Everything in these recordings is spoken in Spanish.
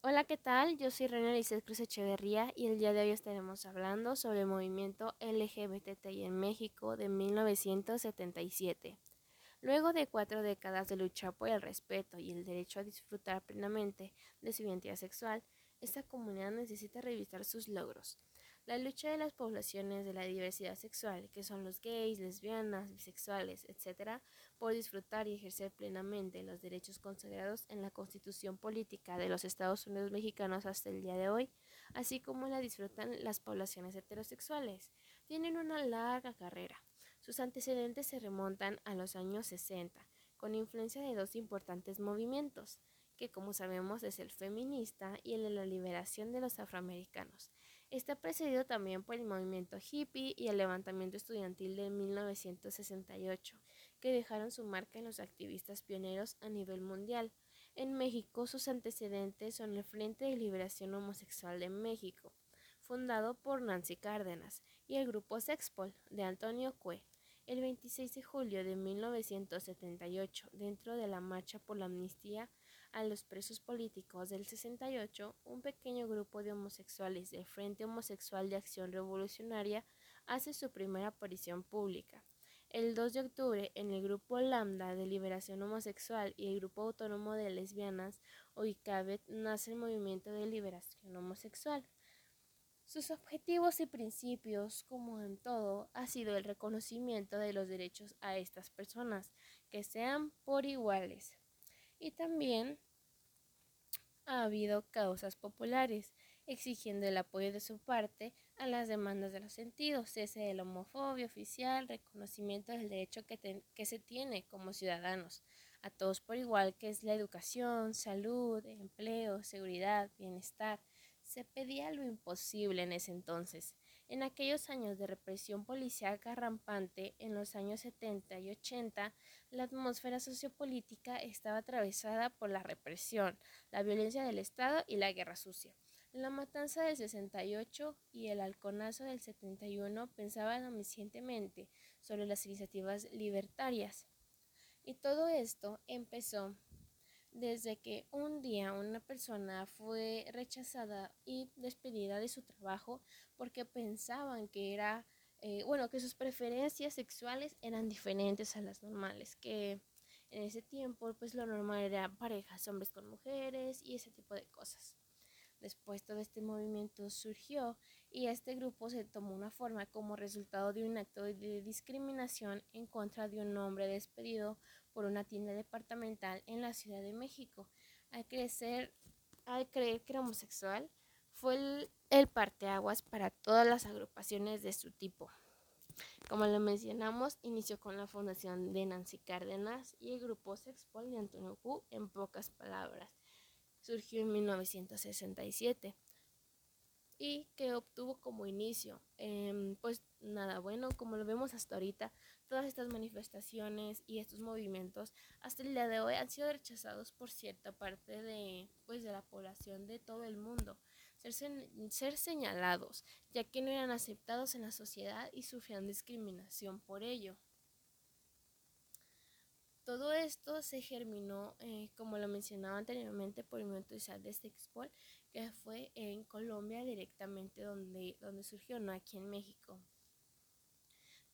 Hola, ¿qué tal? Yo soy Reina Lizeth Cruz Echeverría y el día de hoy estaremos hablando sobre el movimiento LGBTI en México de 1977. Luego de cuatro décadas de luchar por el respeto y el derecho a disfrutar plenamente de su identidad sexual, esta comunidad necesita revisar sus logros. La lucha de las poblaciones de la diversidad sexual, que son los gays, lesbianas, bisexuales, etc., por disfrutar y ejercer plenamente los derechos consagrados en la Constitución Política de los Estados Unidos mexicanos hasta el día de hoy, así como la disfrutan las poblaciones heterosexuales, tienen una larga carrera. Sus antecedentes se remontan a los años 60, con influencia de dos importantes movimientos, que como sabemos es el feminista y el de la liberación de los afroamericanos. Está precedido también por el movimiento hippie y el levantamiento estudiantil de 1968, que dejaron su marca en los activistas pioneros a nivel mundial. En México sus antecedentes son el Frente de Liberación Homosexual de México, fundado por Nancy Cárdenas, y el grupo Sexpol de Antonio Cue. El 26 de julio de 1978, dentro de la marcha por la amnistía, a los presos políticos del 68, un pequeño grupo de homosexuales del Frente Homosexual de Acción Revolucionaria hace su primera aparición pública. El 2 de octubre, en el grupo Lambda de Liberación Homosexual y el grupo autónomo de lesbianas, OICABET, nace el movimiento de liberación homosexual. Sus objetivos y principios, como en todo, ha sido el reconocimiento de los derechos a estas personas, que sean por iguales, y también ha habido causas populares exigiendo el apoyo de su parte a las demandas de los sentidos, cese de la homofobia oficial, reconocimiento del derecho que, que se tiene como ciudadanos a todos por igual, que es la educación, salud, empleo, seguridad, bienestar. Se pedía lo imposible en ese entonces. En aquellos años de represión policial rampante, en los años 70 y 80, la atmósfera sociopolítica estaba atravesada por la represión, la violencia del Estado y la guerra sucia. La matanza del 68 y el halconazo del 71 pensaban omniscientemente sobre las iniciativas libertarias. Y todo esto empezó desde que un día una persona fue rechazada y despedida de su trabajo porque pensaban que era, eh, bueno, que sus preferencias sexuales eran diferentes a las normales, que en ese tiempo pues lo normal era parejas hombres con mujeres y ese tipo de cosas. Después todo este movimiento surgió y este grupo se tomó una forma como resultado de un acto de discriminación en contra de un hombre despedido por una tienda departamental en la Ciudad de México. Al crecer, al creer que era homosexual, fue el, el parteaguas para todas las agrupaciones de su tipo. Como lo mencionamos, inició con la fundación de Nancy Cárdenas y el grupo Sexpol de Antonio Q, en pocas palabras. Surgió en 1967 y que obtuvo como inicio, em, pues nada bueno, como lo vemos hasta ahorita, todas estas manifestaciones y estos movimientos hasta el día de hoy han sido rechazados por cierta parte de, pues, de la población de todo el mundo, ser, ser señalados, ya que no eran aceptados en la sociedad y sufrían discriminación por ello. Todo esto se germinó, eh, como lo mencionaba anteriormente, por el movimiento de Sexpol, que fue en Colombia directamente donde, donde surgió, no aquí en México.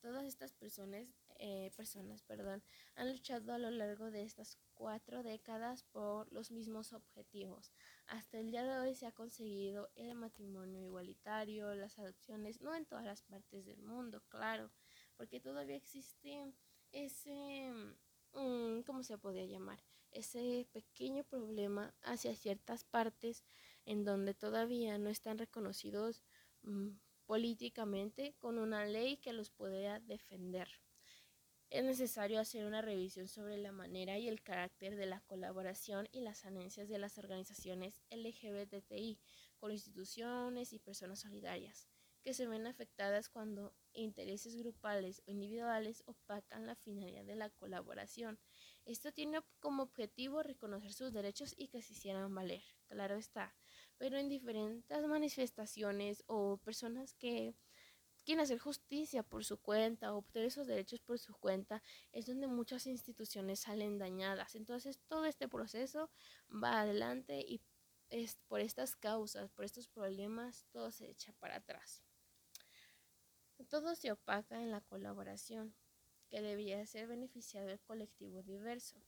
Todas estas personas, eh, personas perdón, han luchado a lo largo de estas cuatro décadas por los mismos objetivos. Hasta el día de hoy se ha conseguido el matrimonio igualitario, las adopciones, no en todas las partes del mundo, claro, porque todavía existe ese ¿cómo se podría llamar? Ese pequeño problema hacia ciertas partes en donde todavía no están reconocidos mm, políticamente con una ley que los pueda defender. Es necesario hacer una revisión sobre la manera y el carácter de la colaboración y las anencias de las organizaciones LGBTI con instituciones y personas solidarias que se ven afectadas cuando intereses grupales o individuales opacan la finalidad de la colaboración. Esto tiene como objetivo reconocer sus derechos y que se hicieran valer, claro está, pero en diferentes manifestaciones o personas que quieren hacer justicia por su cuenta o obtener esos derechos por su cuenta, es donde muchas instituciones salen dañadas. Entonces todo este proceso va adelante y es, por estas causas, por estos problemas, todo se echa para atrás. Todo se opaca en la colaboración, que debía ser beneficiado el colectivo diverso.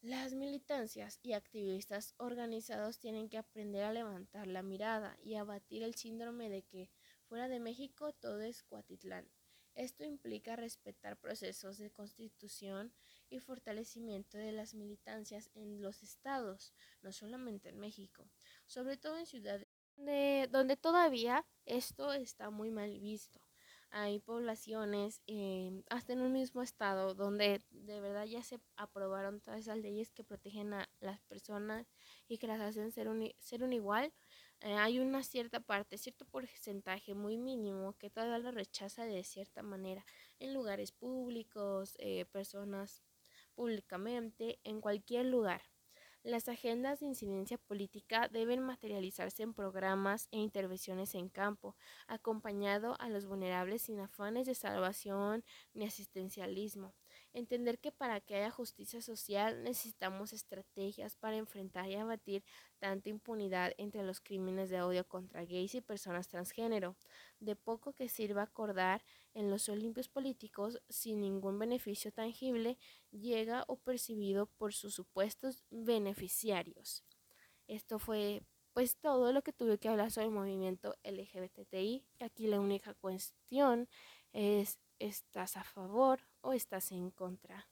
Las militancias y activistas organizados tienen que aprender a levantar la mirada y a batir el síndrome de que fuera de México todo es Cuatitlán. Esto implica respetar procesos de constitución y fortalecimiento de las militancias en los estados, no solamente en México, sobre todo en ciudades donde, todavía esto está muy mal visto. Hay poblaciones, eh, hasta en un mismo estado, donde de verdad ya se aprobaron todas esas leyes que protegen a las personas y que las hacen ser un, ser un igual. Eh, hay una cierta parte, cierto porcentaje muy mínimo que todavía lo rechaza de cierta manera en lugares públicos, eh, personas públicamente, en cualquier lugar. Las agendas de incidencia política deben materializarse en programas e intervenciones en campo, acompañado a los vulnerables sin afanes de salvación ni asistencialismo. Entender que para que haya justicia social necesitamos estrategias para enfrentar y abatir tanta impunidad entre los crímenes de odio contra gays y personas transgénero. De poco que sirva acordar en los olimpios políticos sin ningún beneficio tangible llega o percibido por sus supuestos beneficiarios. Esto fue pues todo lo que tuve que hablar sobre el movimiento LGBTI. Aquí la única cuestión es ¿estás a favor o estás en contra?